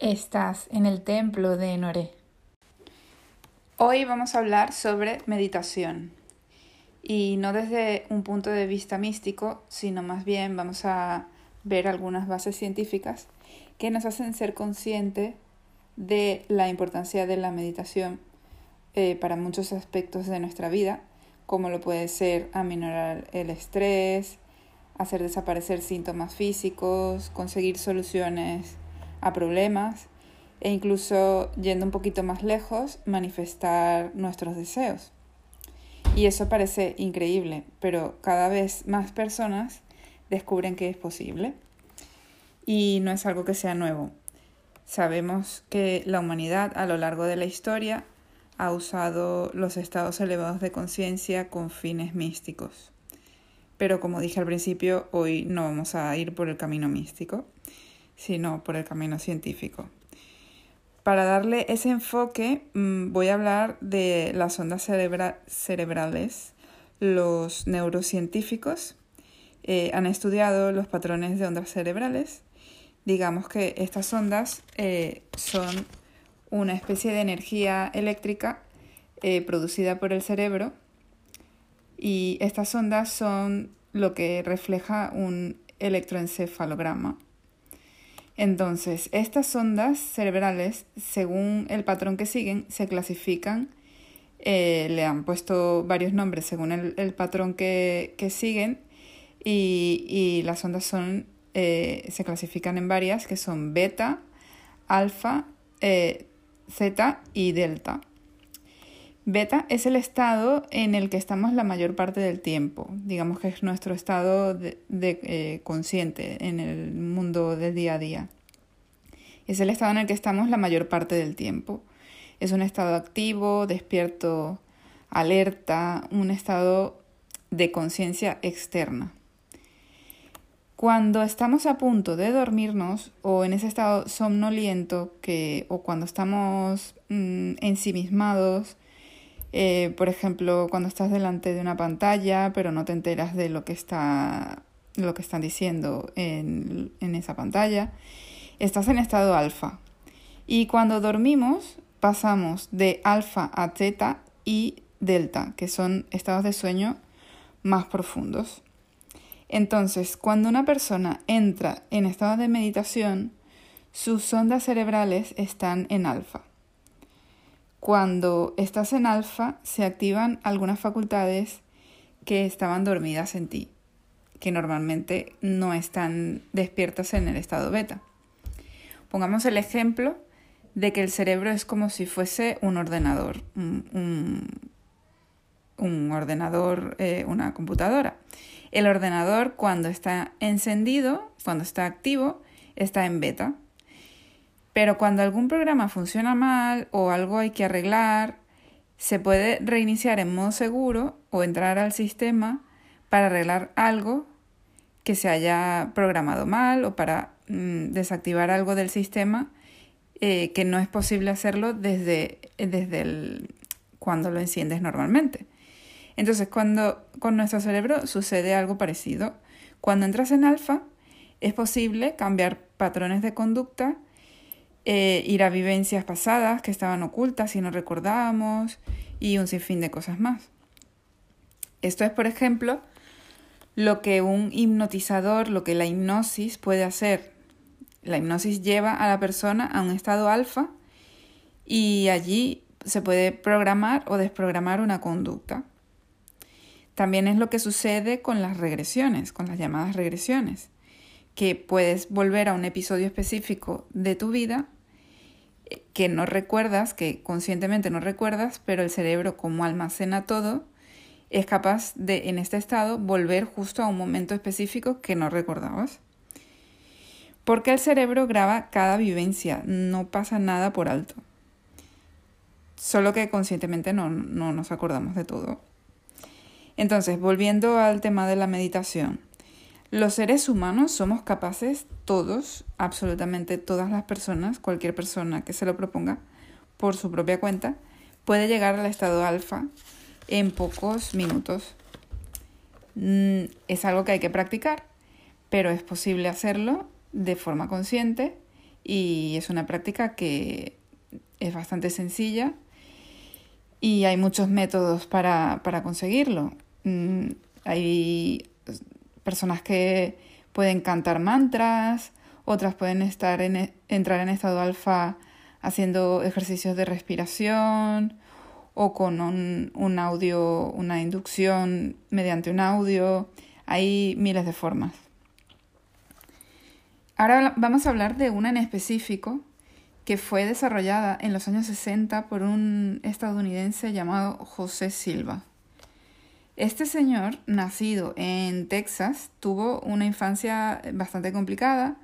Estás en el templo de Noré. Hoy vamos a hablar sobre meditación. Y no desde un punto de vista místico, sino más bien vamos a ver algunas bases científicas que nos hacen ser conscientes de la importancia de la meditación eh, para muchos aspectos de nuestra vida, como lo puede ser aminorar el estrés, hacer desaparecer síntomas físicos, conseguir soluciones a problemas e incluso yendo un poquito más lejos, manifestar nuestros deseos. Y eso parece increíble, pero cada vez más personas descubren que es posible. Y no es algo que sea nuevo. Sabemos que la humanidad a lo largo de la historia ha usado los estados elevados de conciencia con fines místicos. Pero como dije al principio, hoy no vamos a ir por el camino místico, sino por el camino científico. Para darle ese enfoque mm, voy a hablar de las ondas cerebrales. Los neurocientíficos eh, han estudiado los patrones de ondas cerebrales. Digamos que estas ondas eh, son una especie de energía eléctrica eh, producida por el cerebro y estas ondas son lo que refleja un electroencefalograma. Entonces, estas ondas cerebrales, según el patrón que siguen, se clasifican, eh, le han puesto varios nombres según el, patrón que, siguen y, las ondas son, eh, se clasifican en varias que son beta, alfa, eh, zeta y delta. Beta es el estado en el que estamos la mayor parte del tiempo, digamos que es nuestro estado de, eh, consciente en el mundo del día a día. Es el estado en el que estamos la mayor parte del tiempo. Es un estado activo, despierto, alerta, un estado de conciencia externa. Cuando estamos a punto de dormirnos o en ese estado somnoliento que, o cuando estamos mm, ensimismados, eh, por ejemplo, cuando estás delante de una pantalla, pero no te enteras de lo que está lo que están diciendo en, en esa pantalla, estás en estado alfa. Y cuando dormimos, pasamos de alfa a teta y delta, que son estados de sueño más profundos. Entonces, cuando una persona entra en estado de meditación, sus ondas cerebrales están en alfa. Cuando estás en alfa, se activan algunas facultades que estaban dormidas en ti, que normalmente no están despiertas en el estado beta. Pongamos el ejemplo de que el cerebro es como si fuese un ordenador, un, ordenador, eh, una computadora. El ordenador cuando está encendido, cuando está activo, está en beta. Pero cuando algún programa funciona mal o algo hay que arreglar, se puede reiniciar en modo seguro o entrar al sistema para arreglar algo que se haya programado mal o para mm, desactivar algo del sistema eh, que no es posible hacerlo desde, desde el, cuando lo enciendes normalmente. Entonces, cuando con nuestro cerebro sucede algo parecido, cuando entras en alfa, es posible cambiar patrones de conducta eh, ir a vivencias pasadas que estaban ocultas y no recordábamos y un sinfín de cosas más. Esto es, por ejemplo, lo que un hipnotizador, lo que la hipnosis puede hacer. La hipnosis lleva a la persona a un estado alfa y allí se puede programar o desprogramar una conducta. También es lo que sucede con las regresiones, con las llamadas regresiones que puedes volver a un episodio específico de tu vida que no recuerdas, que conscientemente no recuerdas, pero el cerebro como almacena todo, es capaz de en este estado volver justo a un momento específico que no recordabas. Porque el cerebro graba cada vivencia, no pasa nada por alto. Solo que conscientemente no, no nos acordamos de todo. Entonces, volviendo al tema de la meditación. Los seres humanos somos capaces, todos, absolutamente todas las personas, cualquier persona que se lo proponga por su propia cuenta, puede llegar al estado alfa en pocos minutos. Mm, es algo que hay que practicar, pero es posible hacerlo de forma consciente y es una práctica que es bastante sencilla y hay muchos métodos para, para conseguirlo. Mm, hay personas que pueden cantar mantras, otras pueden estar en, e, entrar en estado alfa haciendo ejercicios de respiración o con un, un audio, una inducción mediante un audio. Hay miles de formas. Ahora vamos a hablar de una en específico que fue desarrollada en los años 60 por un estadounidense llamado José Silva. Este señor, nacido en Texas, tuvo una infancia bastante complicada,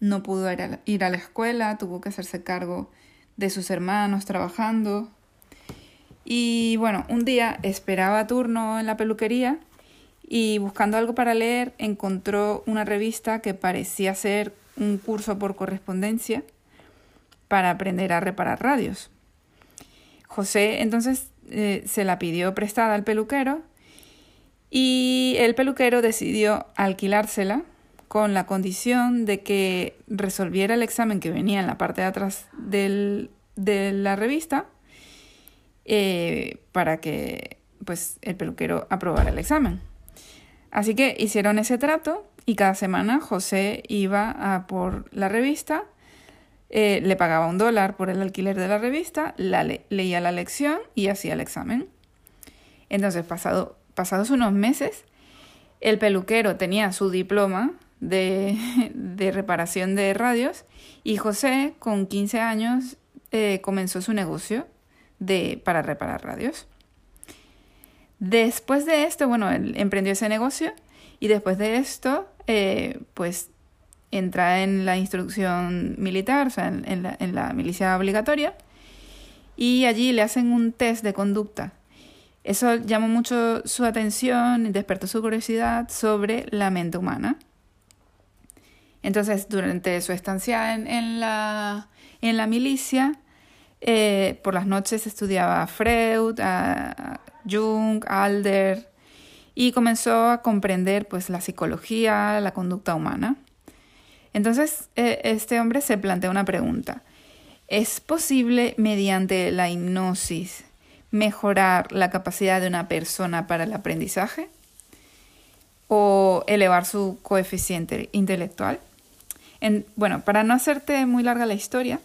no pudo ir a la escuela, tuvo que hacerse cargo de sus hermanos trabajando. Y bueno, un día esperaba turno en la peluquería y buscando algo para leer encontró una revista que parecía ser un curso por correspondencia para aprender a reparar radios. José entonces eh, se la pidió prestada al peluquero y el peluquero decidió alquilársela con la condición de que resolviera el examen que venía en la parte de atrás de la revista eh, para que pues, el peluquero aprobara el examen. Así que hicieron ese trato y cada semana José iba a por la revista, eh, le pagaba un dólar por el alquiler de la revista, la leía la lección y hacía el examen. Entonces, pasado, pasados unos meses, el peluquero tenía su diploma de, reparación de radios y José, con 15 años, eh, comenzó su negocio de, para reparar radios. Después de esto, bueno, él emprendió ese negocio y después de esto, eh, pues entra en la instrucción militar, o sea, en la milicia obligatoria, y allí le hacen un test de conducta. Eso llamó mucho su atención y despertó su curiosidad sobre la mente humana. Entonces, durante su estancia en, la, en la milicia, eh, por las noches estudiaba a Freud, a Jung, Alder, y comenzó a comprender pues, la psicología, la conducta humana. Entonces, eh, este hombre se plantea una pregunta. ¿Es posible, mediante la hipnosis, mejorar la capacidad de una persona para el aprendizaje? ¿O elevar su coeficiente intelectual? bueno, para no hacerte muy larga la historia,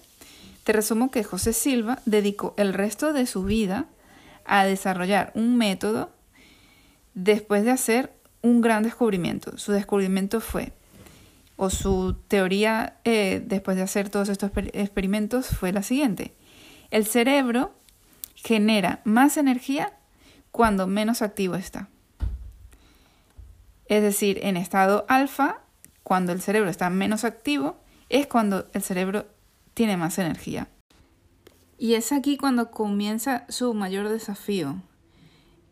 te resumo que José Silva dedicó el resto de su vida a desarrollar un método después de hacer un gran descubrimiento. Su descubrimiento fue, o su teoría eh, después de hacer todos estos experimentos fue la siguiente. El cerebro genera más energía cuando menos activo está. Es decir, en estado alfa cuando el cerebro está menos activo, es cuando el cerebro tiene más energía. Y es aquí cuando comienza su mayor desafío,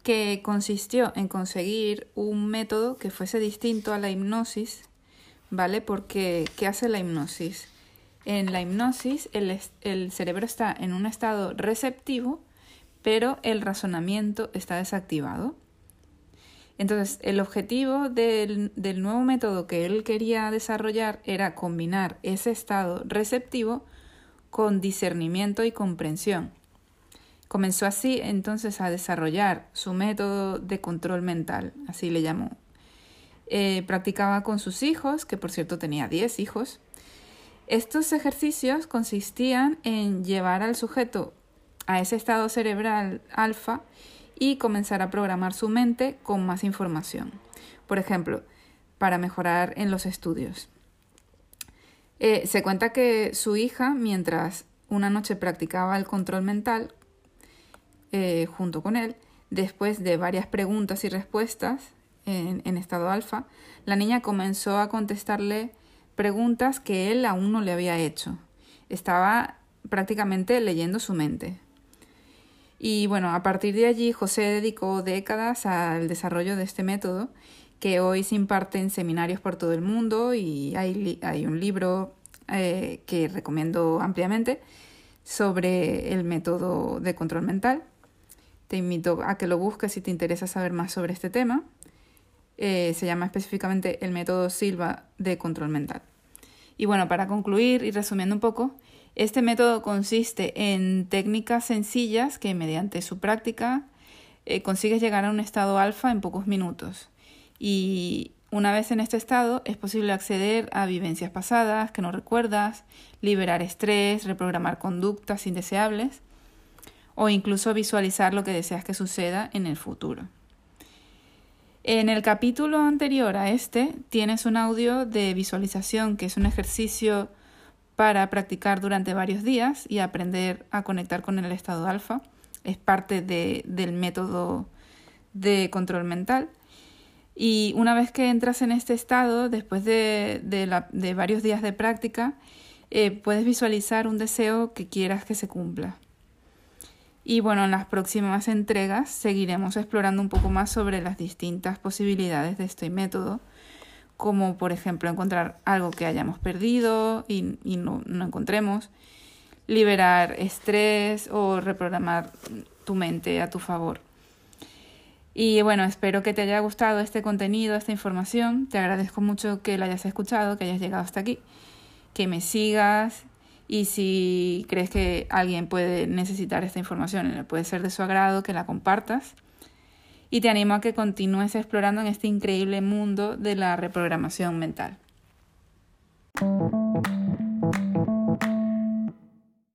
que consistió en conseguir un método que fuese distinto a la hipnosis, ¿vale? Porque, ¿qué hace la hipnosis? En la hipnosis el, el cerebro está en un estado receptivo, pero el razonamiento está desactivado. Entonces, el objetivo del, nuevo método que él quería desarrollar era combinar ese estado receptivo con discernimiento y comprensión. Comenzó así entonces a desarrollar su método de control mental, así le llamó. Eh, practicaba con sus hijos, que por cierto tenía 10 hijos. Estos ejercicios consistían en llevar al sujeto a ese estado cerebral alfa y comenzar a programar su mente con más información. Por ejemplo, para mejorar en los estudios. Eh, se cuenta que su hija, mientras una noche practicaba el control mental eh, junto con él, después de varias preguntas y respuestas en, en estado alfa, la niña comenzó a contestarle preguntas que él aún no le había hecho. Estaba prácticamente leyendo su mente. Y bueno, a partir de allí José dedicó décadas al desarrollo de este método que hoy se imparte en seminarios por todo el mundo y hay, hay un libro eh, que recomiendo ampliamente sobre el método de control mental. Te invito a que lo busques si te interesa saber más sobre este tema. Eh, se llama específicamente el método Silva de control mental. Y bueno, para concluir y resumiendo un poco, este método consiste en técnicas sencillas que mediante su práctica eh, consigues llegar a un estado alfa en pocos minutos. Y una vez en este estado es posible acceder a vivencias pasadas que no recuerdas, liberar estrés, reprogramar conductas indeseables o incluso visualizar lo que deseas que suceda en el futuro. En el capítulo anterior a este tienes un audio de visualización que es un ejercicio para practicar durante varios días y aprender a conectar con el estado alfa. Es parte del método de control mental. Y una vez que entras en este estado, después de, varios días de práctica, eh, puedes visualizar un deseo que quieras que se cumpla. Y bueno, en las próximas entregas seguiremos explorando un poco más sobre las distintas posibilidades de este método como por ejemplo encontrar algo que hayamos perdido y, no, no encontremos, liberar estrés o reprogramar tu mente a tu favor. Y bueno, espero que te haya gustado este contenido, esta información. Te agradezco mucho que lo hayas escuchado, que hayas llegado hasta aquí, que me sigas y si crees que alguien puede necesitar esta información, puede ser de su agrado, que la compartas y te animo a que continúes explorando en este increíble mundo de la reprogramación mental.